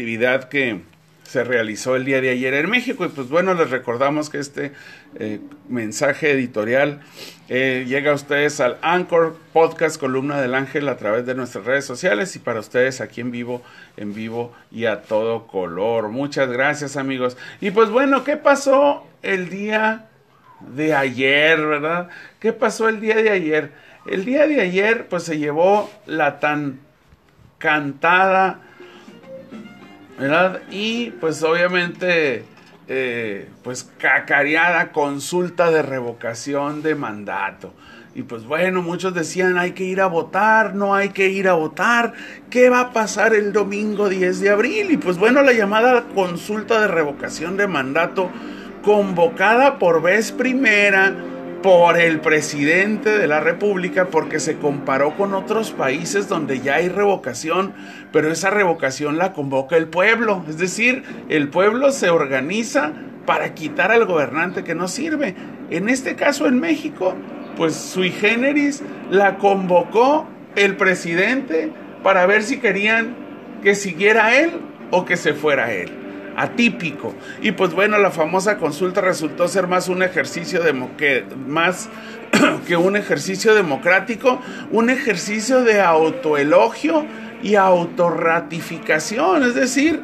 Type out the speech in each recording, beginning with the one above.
actividad que se realizó el día de ayer en México. Y pues bueno, les recordamos que este eh, mensaje editorial eh, llega a ustedes al Anchor Podcast Columna del Ángel a través de nuestras redes sociales y para ustedes aquí en vivo, en vivo y a todo color. Muchas gracias amigos. Y pues bueno, ¿qué pasó el día de ayer, verdad? ¿Qué pasó el día de ayer? El día de ayer pues se llevó la tan cantada, Y pues obviamente, eh, pues cacareada consulta de revocación de mandato. Y pues bueno, muchos decían hay que ir a votar, no hay que ir a votar, ¿qué va a pasar el domingo 10 de abril? Y pues bueno, la llamada consulta de revocación de mandato convocada por vez primera por el presidente de la República porque se comparó con otros países donde ya hay revocación, pero esa revocación la convoca el pueblo, es decir, el pueblo se organiza para quitar al gobernante que no sirve. En este caso en México, pues sui generis la convocó el presidente para ver si querían que siguiera él o que se fuera él atípico. Y pues bueno, la famosa consulta resultó ser más un ejercicio que, más que un ejercicio democrático, un ejercicio de autoelogio y autorratificación, es decir,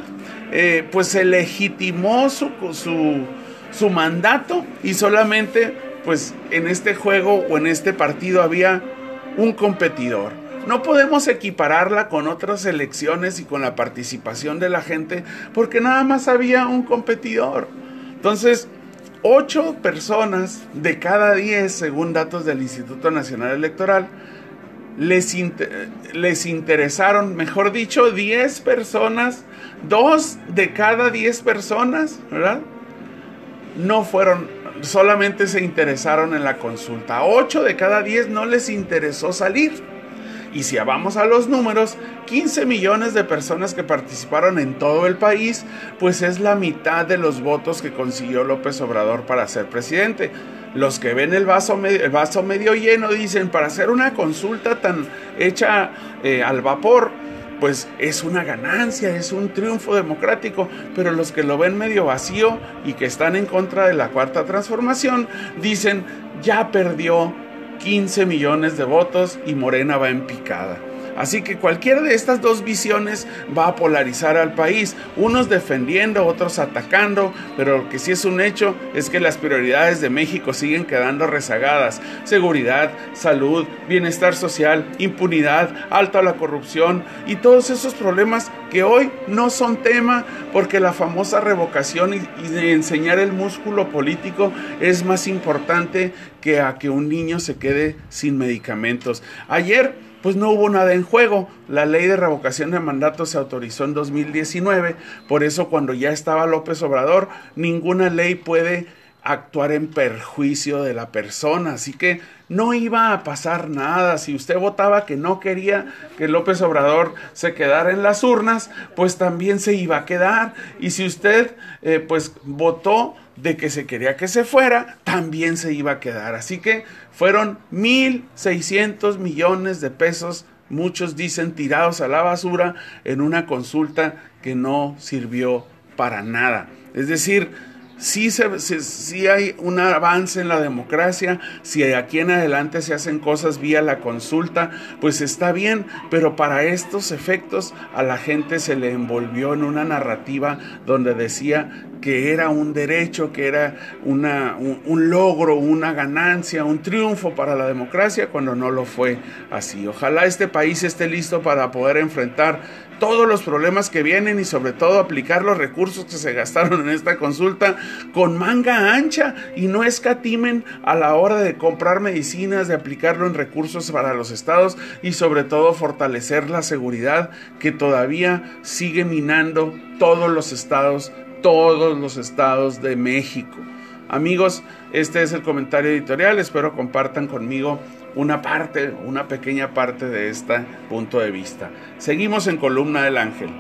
eh, pues se legitimó su, su, su mandato y solamente pues en este juego o en este partido había un competidor. No podemos equipararla con otras elecciones y con la participación de la gente porque nada más había un competidor. Entonces, ocho personas de cada diez, según datos del Instituto Nacional Electoral, les, les interesaron, mejor dicho, diez personas, dos de cada diez personas, ¿verdad? No fueron, solamente se interesaron en la consulta. Ocho de cada diez no les interesó salir. Y si vamos a los números, 15 millones de personas que participaron en todo el país, pues es la mitad de los votos que consiguió López Obrador para ser presidente. Los que ven el vaso, medio, lleno dicen, para hacer una consulta tan hecha eh, al vapor, pues es una ganancia, es un triunfo democrático, pero los que lo ven medio vacío y que están en contra de la cuarta transformación dicen, ya perdió 15 millones de votos y Morena va en picada. Así que cualquiera de estas dos visiones va a polarizar al país, unos defendiendo, otros atacando, pero lo que sí es un hecho es que las prioridades de México siguen quedando rezagadas. Seguridad, salud, bienestar social, impunidad, alta la corrupción y todos esos problemas que hoy no son tema porque la famosa revocación y, de enseñar el músculo político es más importante que a que un niño se quede sin medicamentos. Ayer pues no hubo nada en juego. La ley de revocación de mandato se autorizó en 2019, por eso cuando ya estaba López Obrador, ninguna ley puede actuar en perjuicio de la persona. Así que no iba a pasar nada. Si usted votaba que no quería que López Obrador se quedara en las urnas, pues también se iba a quedar. Y si usted eh, pues votó de que se quería que se fuera, también se iba a quedar. Así que fueron 1.600 millones de pesos, muchos dicen tirados a la basura, en una consulta que no sirvió para nada. Es decir, se, hay un avance en la democracia, si aquí en adelante se hacen cosas vía la consulta, pues está bien, pero para estos efectos a la gente se le envolvió en una narrativa donde decía que era un derecho, que era una, un, logro, una ganancia, un triunfo para la democracia, cuando no lo fue así. Ojalá este país esté listo para poder enfrentar todos los problemas que vienen y sobre todo aplicar los recursos que se gastaron en esta consulta con manga ancha y no escatimen a la hora de comprar medicinas, de aplicarlo en recursos para los estados y sobre todo fortalecer la seguridad que todavía sigue minando todos los estados todos los estados de México. Amigos, este es el comentario editorial. Espero compartan conmigo una parte, una pequeña parte de este punto de vista. Seguimos en Columna del Ángel.